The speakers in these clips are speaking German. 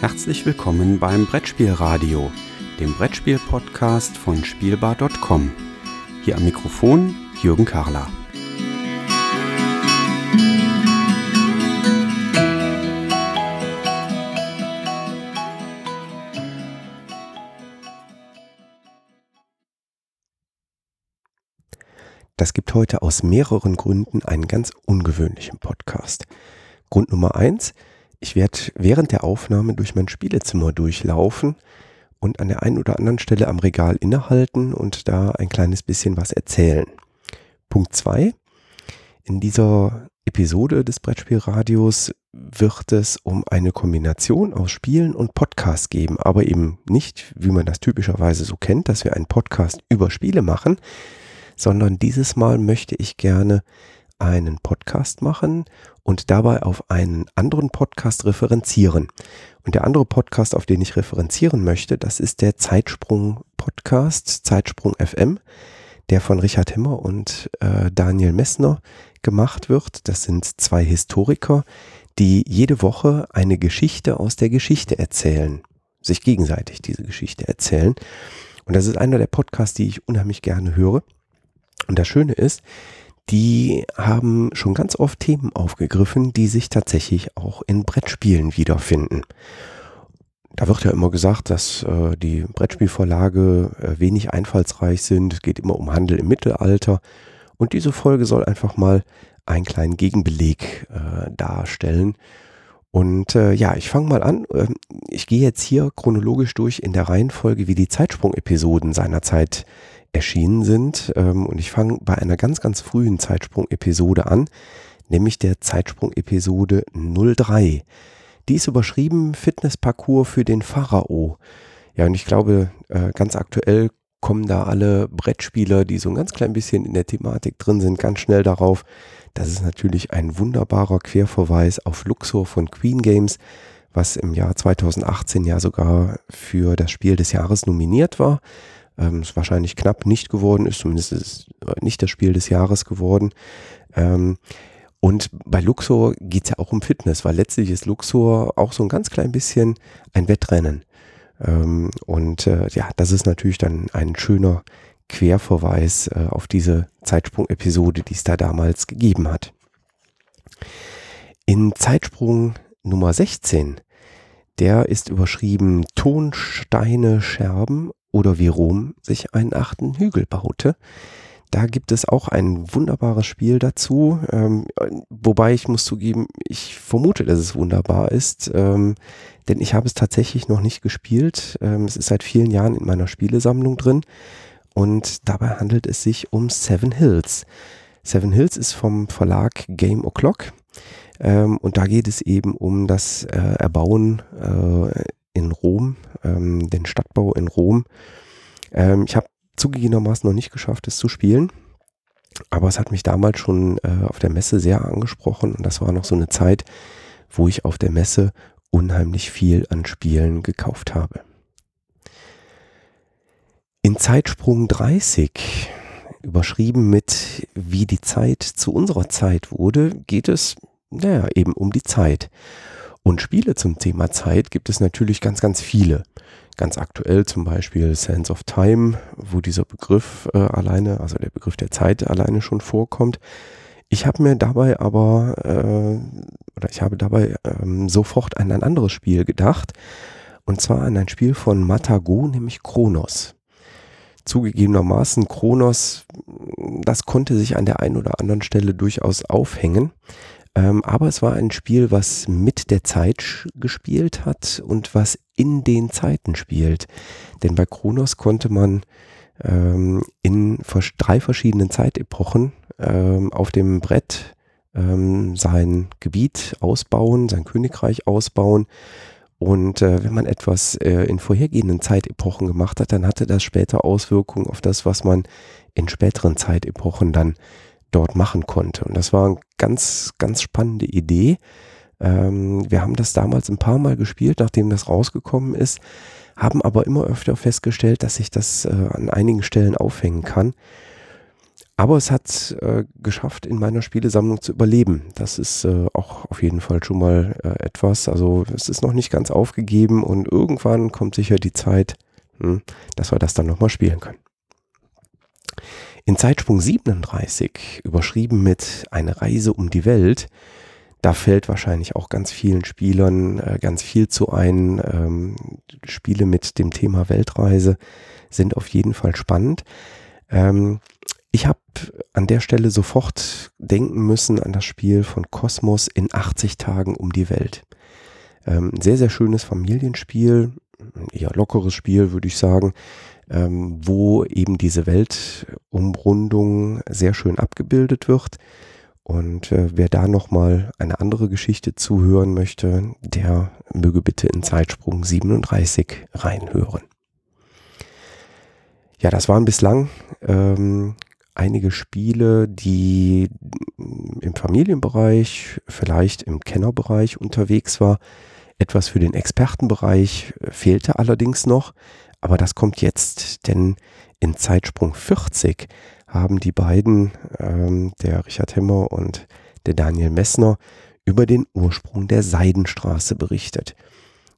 Herzlich willkommen beim Brettspielradio, dem Brettspiel-Podcast von Spielbar.com. Hier am Mikrofon Jürgen Karler. Das gibt heute aus mehreren Gründen einen ganz ungewöhnlichen Podcast. Grund Nummer eins, ich werde während der Aufnahme durch mein Spielezimmer durchlaufen und an der einen oder anderen Stelle am Regal innehalten und da ein kleines bisschen was erzählen. Punkt zwei, in dieser Episode des Brettspielradios wird es um eine Kombination aus Spielen und Podcast geben, aber eben nicht, wie man das typischerweise so kennt, dass wir einen Podcast über Spiele machen, sondern dieses Mal möchte ich gerne einen Podcast machen und dabei auf einen anderen Podcast referenzieren. Und der andere Podcast, auf den ich referenzieren möchte, das ist der Zeitsprung Podcast, Zeitsprung FM, der von Richard Himmer und äh, Daniel Messner gemacht wird. Das sind zwei Historiker, die jede Woche eine Geschichte aus der Geschichte erzählen, sich gegenseitig diese Geschichte erzählen. Und das ist einer der Podcasts, die ich unheimlich gerne höre. Und das Schöne ist, die haben schon ganz oft Themen aufgegriffen, die sich tatsächlich auch in Brettspielen wiederfinden. Da wird ja immer gesagt, dass äh, die Brettspielverlage äh, wenig einfallsreich sind. Es geht immer um Handel im Mittelalter. Und diese Folge soll einfach mal einen kleinen Gegenbeleg äh, darstellen. Und äh, ja, ich fange mal an. Ähm, ich gehe jetzt hier chronologisch durch in der Reihenfolge, wie die Zeitsprung-Episoden seinerzeit erschienen sind. Ähm, und ich fange bei einer ganz, ganz frühen Zeitsprung-Episode an, nämlich der Zeitsprung-Episode 03. Die ist überschrieben Fitnessparcours für den Pharao. Ja, und ich glaube, äh, ganz aktuell kommen da alle Brettspieler, die so ein ganz klein bisschen in der Thematik drin sind, ganz schnell darauf. Das ist natürlich ein wunderbarer Querverweis auf Luxor von Queen Games, was im Jahr 2018 ja sogar für das Spiel des Jahres nominiert war ähm, es wahrscheinlich knapp nicht geworden ist, zumindest ist es nicht das Spiel des Jahres geworden. Ähm, und bei Luxor geht es ja auch um Fitness, weil letztlich ist Luxor auch so ein ganz klein bisschen ein Wettrennen. Ähm, und äh, ja, das ist natürlich dann ein schöner Querverweis äh, auf diese Zeitsprung-Episode, die es da damals gegeben hat. In Zeitsprung Nummer 16, der ist überschrieben Tonsteine Scherben oder wie Rom sich einen achten Hügel baute. Da gibt es auch ein wunderbares Spiel dazu, ähm, wobei ich muss zugeben, ich vermute, dass es wunderbar ist, ähm, denn ich habe es tatsächlich noch nicht gespielt. Ähm, es ist seit vielen Jahren in meiner Spielesammlung drin und dabei handelt es sich um Seven Hills. Seven Hills ist vom Verlag Game O'Clock ähm, und da geht es eben um das äh, Erbauen äh, in Rom, ähm, den Stadtbau in Rom. Ähm, ich habe zugegebenermaßen noch nicht geschafft, es zu spielen. Aber es hat mich damals schon äh, auf der Messe sehr angesprochen und das war noch so eine Zeit, wo ich auf der Messe unheimlich viel an Spielen gekauft habe. In Zeitsprung 30, überschrieben mit Wie die Zeit zu unserer Zeit wurde, geht es, naja, eben um die Zeit. Und Spiele zum Thema Zeit gibt es natürlich ganz, ganz viele. Ganz aktuell zum Beispiel Sense of Time, wo dieser Begriff äh, alleine, also der Begriff der Zeit alleine schon vorkommt. Ich habe mir dabei aber, äh, oder ich habe dabei ähm, sofort an ein anderes Spiel gedacht. Und zwar an ein Spiel von Matago, nämlich Kronos. Zugegebenermaßen Kronos, das konnte sich an der einen oder anderen Stelle durchaus aufhängen. Ähm, aber es war ein Spiel, was mit der Zeit gespielt hat und was in den Zeiten spielt. Denn bei Kronos konnte man ähm, in drei verschiedenen Zeitepochen ähm, auf dem Brett ähm, sein Gebiet ausbauen, sein Königreich ausbauen. Und äh, wenn man etwas äh, in vorhergehenden Zeitepochen gemacht hat, dann hatte das später Auswirkungen auf das, was man in späteren Zeitepochen dann dort machen konnte. Und das war eine ganz, ganz spannende Idee. Ähm, wir haben das damals ein paar Mal gespielt, nachdem das rausgekommen ist, haben aber immer öfter festgestellt, dass sich das äh, an einigen Stellen aufhängen kann. Aber es hat äh, geschafft, in meiner Spielesammlung zu überleben. Das ist äh, auch auf jeden Fall schon mal äh, etwas. Also es ist noch nicht ganz aufgegeben und irgendwann kommt sicher die Zeit, hm, dass wir das dann nochmal spielen können. In Zeitsprung 37, überschrieben mit Eine Reise um die Welt, da fällt wahrscheinlich auch ganz vielen Spielern äh, ganz viel zu ein. Ähm, Spiele mit dem Thema Weltreise sind auf jeden Fall spannend. Ähm, ich habe an der Stelle sofort denken müssen an das Spiel von Kosmos in 80 Tagen um die Welt. Ähm, sehr, sehr schönes Familienspiel, eher lockeres Spiel, würde ich sagen, ähm, wo eben diese Weltumrundung sehr schön abgebildet wird. Und äh, wer da nochmal eine andere Geschichte zuhören möchte, der möge bitte in Zeitsprung 37 reinhören. Ja, das waren bislang ähm, einige Spiele, die im Familienbereich, vielleicht im Kennerbereich unterwegs war. Etwas für den Expertenbereich fehlte allerdings noch, aber das kommt jetzt, denn in Zeitsprung 40 haben die beiden, ähm, der Richard Hemmer und der Daniel Messner, über den Ursprung der Seidenstraße berichtet.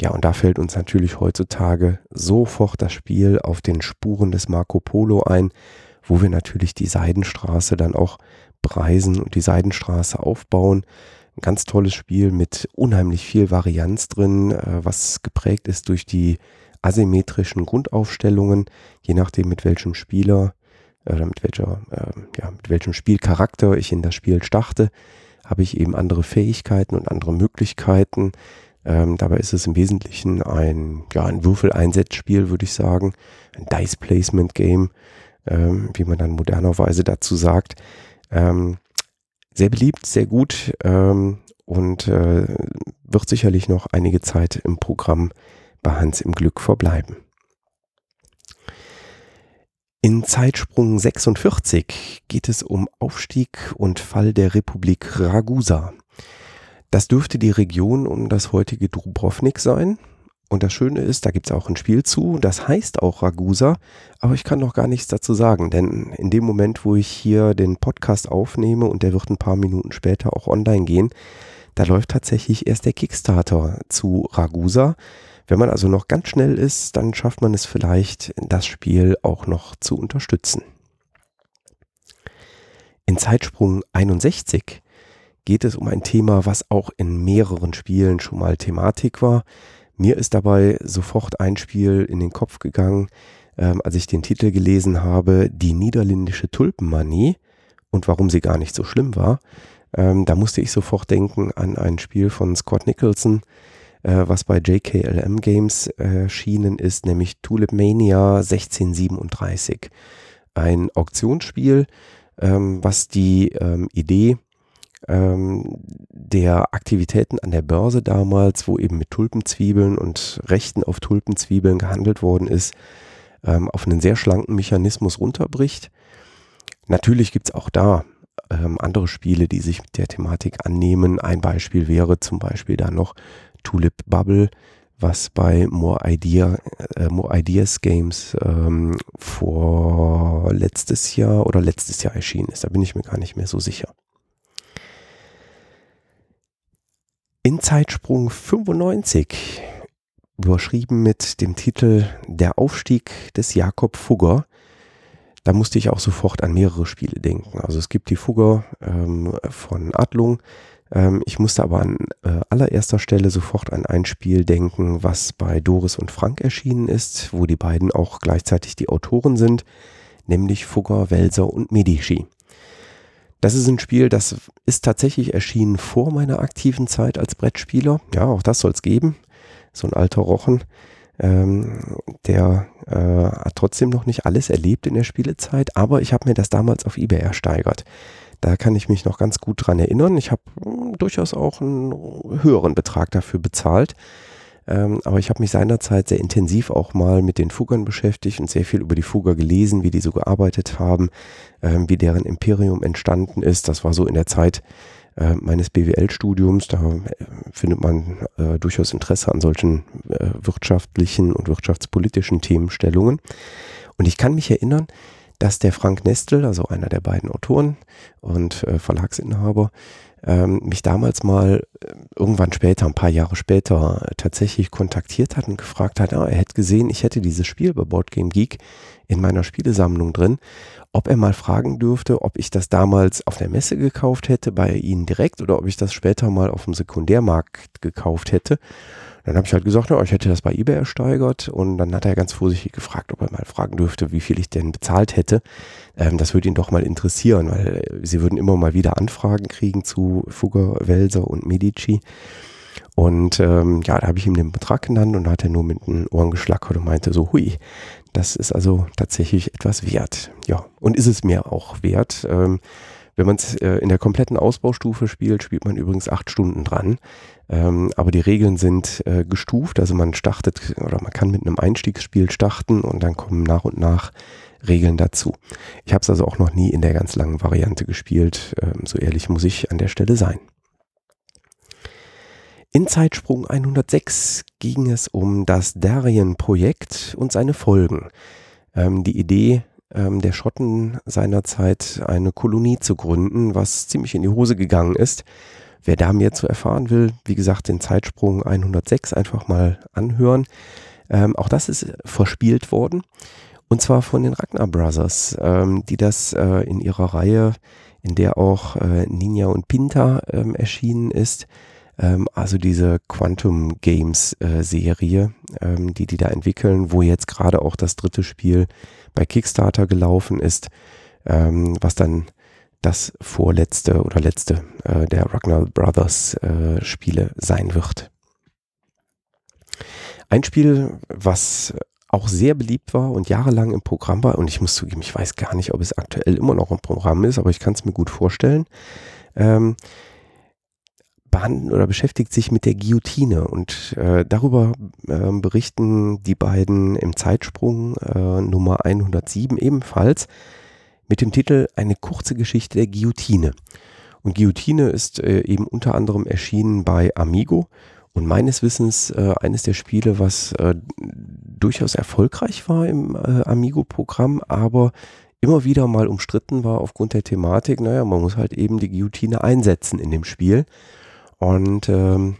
Ja, und da fällt uns natürlich heutzutage sofort das Spiel auf den Spuren des Marco Polo ein, wo wir natürlich die Seidenstraße dann auch preisen und die Seidenstraße aufbauen. Ein ganz tolles Spiel mit unheimlich viel Varianz drin, äh, was geprägt ist durch die asymmetrischen Grundaufstellungen, je nachdem mit welchem Spieler oder mit welcher, äh, ja, mit welchem Spielcharakter ich in das Spiel starte, habe ich eben andere Fähigkeiten und andere Möglichkeiten. Ähm, dabei ist es im Wesentlichen ein, ja, ein Würfeleinsetzspiel, würde ich sagen, ein Dice Placement Game, ähm, wie man dann modernerweise dazu sagt. Ähm, sehr beliebt, sehr gut ähm, und äh, wird sicherlich noch einige Zeit im Programm bei Hans im Glück verbleiben. In Zeitsprung 46 geht es um Aufstieg und Fall der Republik Ragusa. Das dürfte die Region um das heutige Dubrovnik sein. Und das Schöne ist, da gibt es auch ein Spiel zu, das heißt auch Ragusa, aber ich kann noch gar nichts dazu sagen, denn in dem Moment, wo ich hier den Podcast aufnehme und der wird ein paar Minuten später auch online gehen, da läuft tatsächlich erst der Kickstarter zu Ragusa. Wenn man also noch ganz schnell ist, dann schafft man es vielleicht, das Spiel auch noch zu unterstützen. In Zeitsprung 61 geht es um ein Thema, was auch in mehreren Spielen schon mal Thematik war. Mir ist dabei sofort ein Spiel in den Kopf gegangen, ähm, als ich den Titel gelesen habe, Die niederländische Tulpenmanie und warum sie gar nicht so schlimm war. Ähm, da musste ich sofort denken an ein Spiel von Scott Nicholson, äh, was bei JKLM Games erschienen ist, nämlich Tulip Mania 1637. Ein Auktionsspiel, ähm, was die ähm, Idee ähm, der Aktivitäten an der Börse damals, wo eben mit Tulpenzwiebeln und Rechten auf Tulpenzwiebeln gehandelt worden ist, ähm, auf einen sehr schlanken Mechanismus runterbricht. Natürlich gibt es auch da ähm, andere Spiele, die sich mit der Thematik annehmen. Ein Beispiel wäre zum Beispiel da noch Tulip Bubble, was bei More, Idea, äh, More Ideas Games ähm, vor letztes Jahr oder letztes Jahr erschienen ist. Da bin ich mir gar nicht mehr so sicher. In Zeitsprung 95, überschrieben mit dem Titel Der Aufstieg des Jakob Fugger, da musste ich auch sofort an mehrere Spiele denken. Also es gibt die Fugger ähm, von Adlung. Ähm, ich musste aber an äh, allererster Stelle sofort an ein Spiel denken, was bei Doris und Frank erschienen ist, wo die beiden auch gleichzeitig die Autoren sind, nämlich Fugger, Welser und Medici. Das ist ein Spiel, das ist tatsächlich erschienen vor meiner aktiven Zeit als Brettspieler. Ja, auch das soll es geben. So ein alter Rochen, ähm, der äh, hat trotzdem noch nicht alles erlebt in der Spielezeit, aber ich habe mir das damals auf eBay ersteigert. Da kann ich mich noch ganz gut dran erinnern. Ich habe hm, durchaus auch einen höheren Betrag dafür bezahlt. Ähm, aber ich habe mich seinerzeit sehr intensiv auch mal mit den Fuggern beschäftigt und sehr viel über die Fugger gelesen, wie die so gearbeitet haben, ähm, wie deren Imperium entstanden ist. Das war so in der Zeit äh, meines BWL-Studiums. Da äh, findet man äh, durchaus Interesse an solchen äh, wirtschaftlichen und wirtschaftspolitischen Themenstellungen. Und ich kann mich erinnern, dass der Frank Nestel, also einer der beiden Autoren und äh, Verlagsinhaber, ähm, mich damals mal äh, irgendwann später, ein paar Jahre später, äh, tatsächlich kontaktiert hat und gefragt hat, ah, er hätte gesehen, ich hätte dieses Spiel bei Board Game Geek in meiner Spielesammlung drin, ob er mal fragen dürfte, ob ich das damals auf der Messe gekauft hätte, bei Ihnen direkt oder ob ich das später mal auf dem Sekundärmarkt gekauft hätte. Dann habe ich halt gesagt, ja, ich hätte das bei eBay ersteigert und dann hat er ganz vorsichtig gefragt, ob er mal fragen dürfte, wie viel ich denn bezahlt hätte. Ähm, das würde ihn doch mal interessieren, weil äh, sie würden immer mal wieder Anfragen kriegen zu Fugger, Welser und Medici. Und ähm, ja, da habe ich ihm den Betrag genannt und da hat er nur mit den Ohren geschlackert und meinte so, hui, das ist also tatsächlich etwas wert. Ja, und ist es mir auch wert. Ähm, wenn man es äh, in der kompletten Ausbaustufe spielt, spielt man übrigens acht Stunden dran. Ähm, aber die Regeln sind äh, gestuft, also man startet oder man kann mit einem Einstiegsspiel starten und dann kommen nach und nach Regeln dazu. Ich habe es also auch noch nie in der ganz langen Variante gespielt, ähm, so ehrlich muss ich an der Stelle sein. In Zeitsprung 106 ging es um das Darien-Projekt und seine Folgen. Ähm, die Idee ähm, der Schotten seinerzeit eine Kolonie zu gründen, was ziemlich in die Hose gegangen ist. Wer da mehr zu erfahren will, wie gesagt, den Zeitsprung 106 einfach mal anhören. Ähm, auch das ist verspielt worden. Und zwar von den Ragnar Brothers, ähm, die das äh, in ihrer Reihe, in der auch äh, Ninja und Pinta ähm, erschienen ist, ähm, also diese Quantum Games äh, Serie, ähm, die die da entwickeln, wo jetzt gerade auch das dritte Spiel bei Kickstarter gelaufen ist, ähm, was dann das vorletzte oder letzte äh, der Ragnar Brothers äh, Spiele sein wird. Ein Spiel, was auch sehr beliebt war und jahrelang im Programm war, und ich muss zugeben, ich weiß gar nicht, ob es aktuell immer noch im Programm ist, aber ich kann es mir gut vorstellen, ähm, behandelt oder beschäftigt sich mit der Guillotine und äh, darüber äh, berichten die beiden im Zeitsprung äh, Nummer 107 ebenfalls mit dem Titel Eine kurze Geschichte der Guillotine. Und Guillotine ist äh, eben unter anderem erschienen bei Amigo und meines Wissens äh, eines der Spiele, was äh, durchaus erfolgreich war im Amigo-Programm, aber immer wieder mal umstritten war aufgrund der Thematik. Naja, man muss halt eben die Guillotine einsetzen in dem Spiel. Und ähm,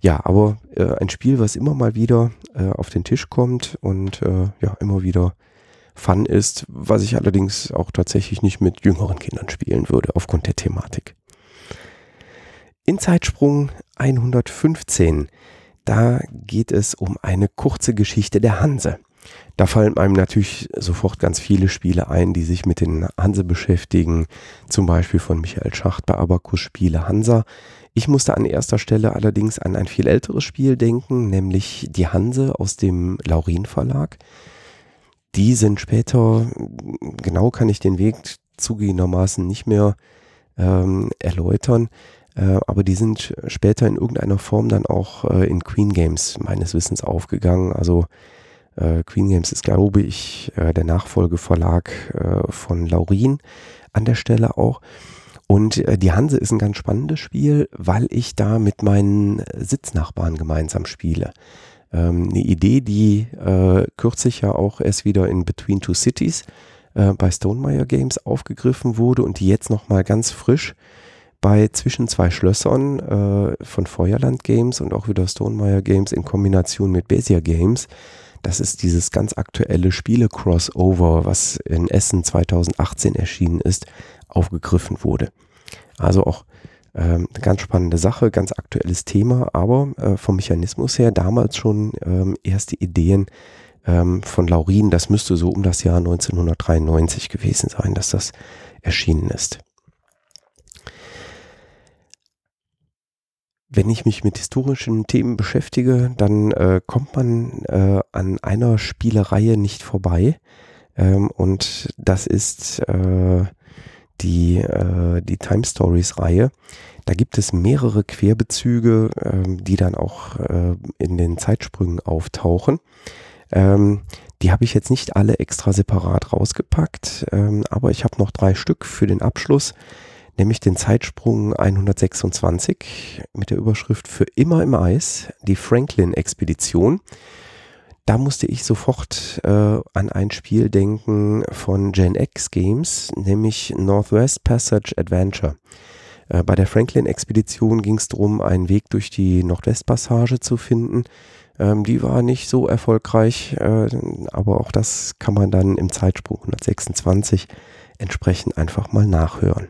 ja, aber äh, ein Spiel, was immer mal wieder äh, auf den Tisch kommt und äh, ja, immer wieder Fun ist, was ich allerdings auch tatsächlich nicht mit jüngeren Kindern spielen würde, aufgrund der Thematik. In Zeitsprung 115, da geht es um eine kurze Geschichte der Hanse. Da fallen einem natürlich sofort ganz viele Spiele ein, die sich mit den Hanse beschäftigen. Zum Beispiel von Michael Schacht bei Abacus Spiele Hansa. Ich musste an erster Stelle allerdings an ein viel älteres Spiel denken, nämlich die Hanse aus dem Laurin Verlag. Die sind später, genau kann ich den Weg zugegebenermaßen nicht mehr ähm, erläutern, äh, aber die sind später in irgendeiner Form dann auch äh, in Queen Games meines Wissens aufgegangen. Also äh, Queen Games ist, glaube ich, äh, der Nachfolgeverlag äh, von Laurin an der Stelle auch. Und äh, die Hanse ist ein ganz spannendes Spiel, weil ich da mit meinen Sitznachbarn gemeinsam spiele. Ähm, eine Idee, die äh, kürzlich ja auch erst wieder in Between Two Cities äh, bei Stonemeyer Games aufgegriffen wurde und die jetzt nochmal ganz frisch bei Zwischen zwei Schlössern äh, von Feuerland Games und auch wieder Stonemeyer Games in Kombination mit Bezier Games. Das ist dieses ganz aktuelle Spiele-Crossover, was in Essen 2018 erschienen ist, aufgegriffen wurde. Also auch ähm, eine ganz spannende Sache, ganz aktuelles Thema, aber äh, vom Mechanismus her damals schon ähm, erste Ideen ähm, von Laurin. Das müsste so um das Jahr 1993 gewesen sein, dass das erschienen ist. Wenn ich mich mit historischen Themen beschäftige, dann äh, kommt man äh, an einer Spielereihe nicht vorbei. Ähm, und das ist äh, die, äh, die Time Stories Reihe. Da gibt es mehrere Querbezüge, ähm, die dann auch äh, in den Zeitsprüngen auftauchen. Ähm, die habe ich jetzt nicht alle extra separat rausgepackt, ähm, aber ich habe noch drei Stück für den Abschluss, nämlich den Zeitsprung 126 mit der Überschrift Für immer im Eis, die Franklin-Expedition. da musste ich sofort äh, an ein Spiel denken von Gen X Games, nämlich Northwest Passage Adventure. Äh, bei der Franklin-Expedition ging es darum, einen Weg durch die Nordwestpassage zu finden. Ähm, die war nicht so erfolgreich, äh, aber auch das kann man dann im Zeitsprung 126 entsprechend einfach mal nachhören.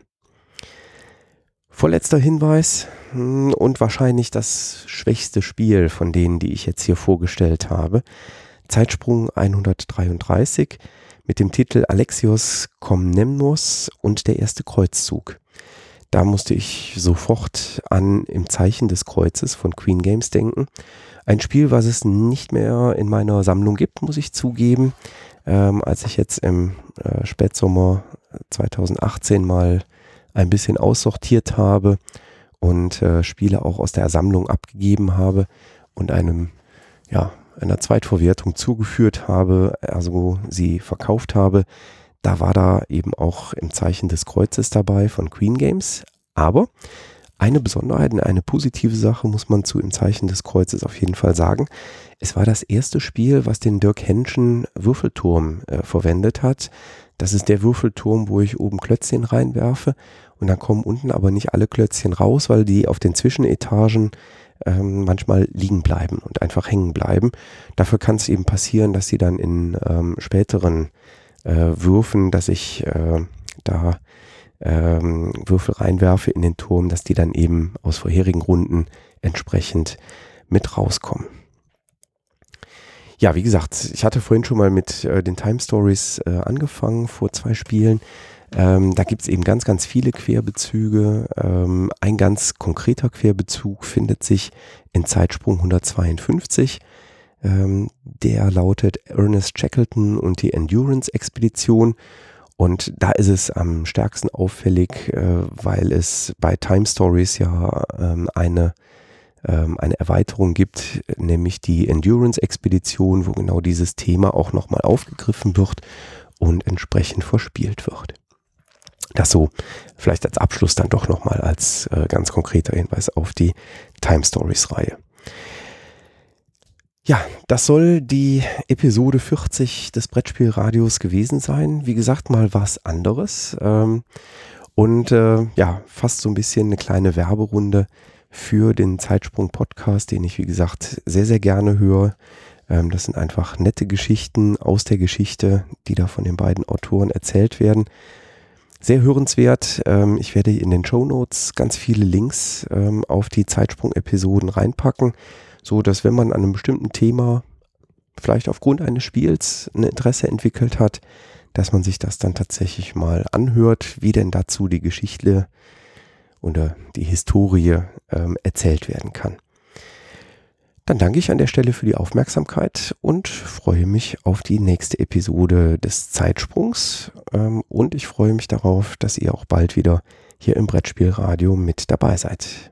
Vorletzter Hinweis hm, und wahrscheinlich das schwächste Spiel von denen, die ich jetzt hier vorgestellt habe. Zeitsprung 133 mit dem Titel Alexios Komnemnos und der erste Kreuzzug. Da musste ich sofort an Im Zeichen des Kreuzes von Queen Games denken. Ein Spiel, was es nicht mehr in meiner Sammlung gibt, muss ich zugeben. Ähm, als ich jetzt im äh, Spätsommer 2018 mal ein bisschen aussortiert habe und äh, Spiele auch aus der Sammlung abgegeben habe und einem, ja, einer Zweitverwertung zugeführt habe, also sie verkauft habe, da war da eben auch im Zeichen des Kreuzes dabei von Queen Games. Aber eine Besonderheit und eine positive Sache muss man zu im Zeichen des Kreuzes auf jeden Fall sagen. Es war das erste Spiel, was den Dirk Henschen Würfelturm äh, verwendet hat. Das ist der Würfelturm, wo ich oben Klötzchen reinwerfe und dann kommen unten aber nicht alle Klötzchen raus, weil die auf den Zwischenetagen ähm, manchmal liegen bleiben und einfach hängen bleiben. Dafür kann es eben passieren, dass sie dann in ähm, späteren äh, Würfen, dass ich äh, da ähm, Würfel reinwerfe in den Turm, dass die dann eben aus vorherigen Runden entsprechend mit rauskommen. Ja, wie gesagt, ich hatte vorhin schon mal mit äh, den Time Stories äh, angefangen vor zwei Spielen. Ähm, da gibt es eben ganz, ganz viele Querbezüge. Ähm, ein ganz konkreter Querbezug findet sich in Zeitsprung 152. Ähm, der lautet Ernest Shackleton und die Endurance-Expedition. Und da ist es am stärksten auffällig, äh, weil es bei Time Stories ja ähm, eine, ähm, eine Erweiterung gibt, nämlich die Endurance-Expedition, wo genau dieses Thema auch nochmal aufgegriffen wird und entsprechend verspielt wird. Das so vielleicht als Abschluss dann doch nochmal als äh, ganz konkreter Hinweis auf die Time Stories Reihe. Ja, das soll die Episode 40 des Brettspielradios gewesen sein. Wie gesagt, mal was anderes. Ähm, und äh, ja, fast so ein bisschen eine kleine Werberunde für den Zeitsprung-Podcast, den ich, wie gesagt, sehr, sehr gerne höre. Ähm, das sind einfach nette Geschichten aus der Geschichte, die da von den beiden Autoren erzählt werden. Sehr hörenswert. Ähm, ich werde in den Show Notes ganz viele Links ähm, auf die Zeitsprung-Episoden reinpacken so dass wenn man an einem bestimmten Thema vielleicht aufgrund eines Spiels ein Interesse entwickelt hat, dass man sich das dann tatsächlich mal anhört, wie denn dazu die Geschichte oder die Historie ähm, erzählt werden kann. Dann danke ich an der Stelle für die Aufmerksamkeit und freue mich auf die nächste Episode des Zeitsprungs. Ähm, und ich freue mich darauf, dass ihr auch bald wieder hier im Brettspielradio mit dabei seid.